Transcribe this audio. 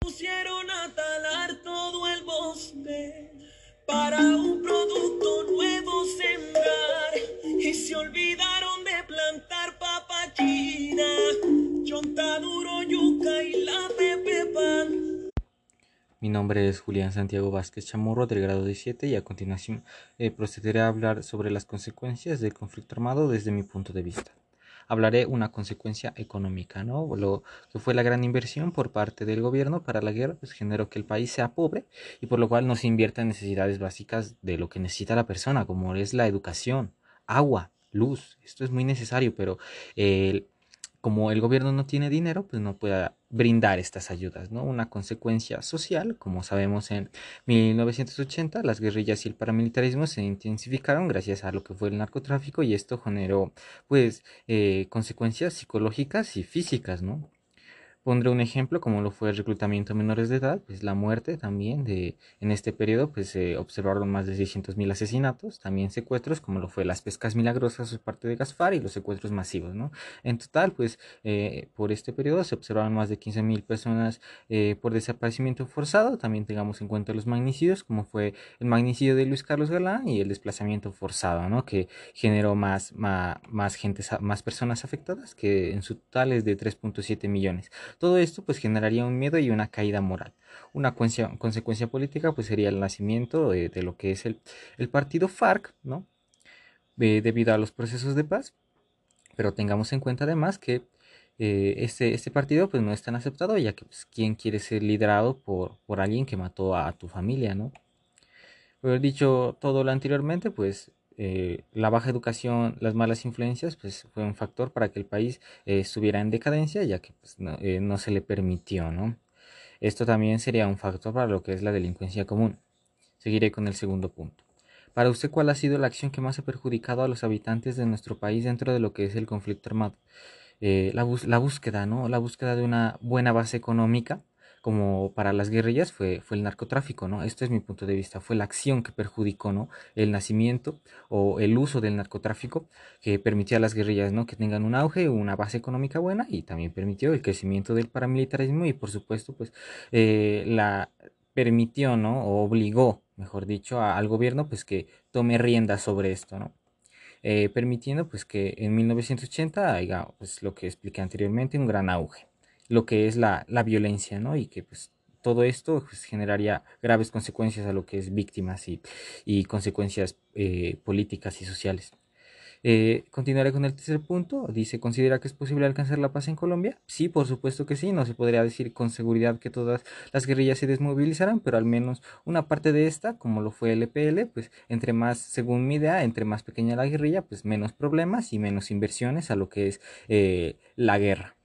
Pusieron a talar todo el bosque para un producto nuevo sembrar y se olvidaron de plantar papachina, chontaduro, yuca y la pepe pan. Mi nombre es Julián Santiago Vázquez Chamorro del grado 17 y a continuación eh, procederé a hablar sobre las consecuencias del conflicto armado desde mi punto de vista hablaré una consecuencia económica, ¿no? Lo que fue la gran inversión por parte del gobierno para la guerra, pues generó que el país sea pobre y por lo cual no se invierta en necesidades básicas de lo que necesita la persona, como es la educación, agua, luz. Esto es muy necesario, pero el como el gobierno no tiene dinero, pues no puede brindar estas ayudas, ¿no? Una consecuencia social, como sabemos en 1980, las guerrillas y el paramilitarismo se intensificaron gracias a lo que fue el narcotráfico y esto generó, pues, eh, consecuencias psicológicas y físicas, ¿no? Pondré un ejemplo como lo fue el reclutamiento de menores de edad, pues la muerte también de en este periodo pues se observaron más de 600.000 asesinatos, también secuestros como lo fue las pescas milagrosas por parte de Gaspar y los secuestros masivos, ¿no? En total pues eh, por este periodo se observaron más de 15.000 personas eh, por desaparecimiento forzado, también tengamos en cuenta los magnicidios como fue el magnicidio de Luis Carlos Galán y el desplazamiento forzado, ¿no? Que generó más, más, más, gente, más personas afectadas que en su total es de 3.7 millones. Todo esto pues generaría un miedo y una caída moral. Una consecuencia política pues sería el nacimiento de, lo que es el, partido FARC, ¿no? debido a los procesos de paz. Pero tengamos en cuenta además que eh, este, este, partido pues no es tan aceptado ya que pues, quién quiere ser liderado por, por alguien que mató a, tu familia, ¿no? Haber dicho todo lo anteriormente, pues eh, la baja educación, las malas influencias, pues fue un factor para que el país eh, estuviera en decadencia, ya que pues, eh, no, se le permitió, ¿no? Esto también sería un factor para lo que es la delincuencia común. Seguiré con el segundo punto. Para usted, ¿cuál ha sido la acción que más ha perjudicado a los habitantes de nuestro país dentro de lo que es el conflicto armado? la, la, búsqueda, ¿no? La búsqueda de una buena base económica como para las guerrillas fue, fue el narcotráfico, ¿no? Esto es mi punto de vista, fue la acción que perjudicó, ¿no? El nacimiento o el uso del narcotráfico que permitía a las guerrillas, ¿no? Que tengan un auge, una base económica buena y también permitió el crecimiento del paramilitarismo y por supuesto, pues, eh, la permitió, ¿no? O obligó, mejor dicho, al gobierno, pues, que tome rienda sobre esto, ¿no? Eh, permitiendo, pues, que en 1980 haya, pues, lo que expliqué anteriormente, un gran auge lo que es la, violencia, ¿no? Y que pues todo esto pues, generaría graves consecuencias a lo que es víctimas y, y consecuencias eh, políticas y sociales. Eh, continuaré con el tercer punto. Dice, ¿considera que es posible alcanzar la paz en Colombia? Sí, por supuesto que sí. No se podría decir con seguridad que todas las guerrillas se desmovilizaran, pero al menos una parte de esta, como lo fue el EPL, pues entre más, según mi idea, entre más pequeña la guerrilla, pues menos problemas y menos inversiones a lo que es eh, la guerra.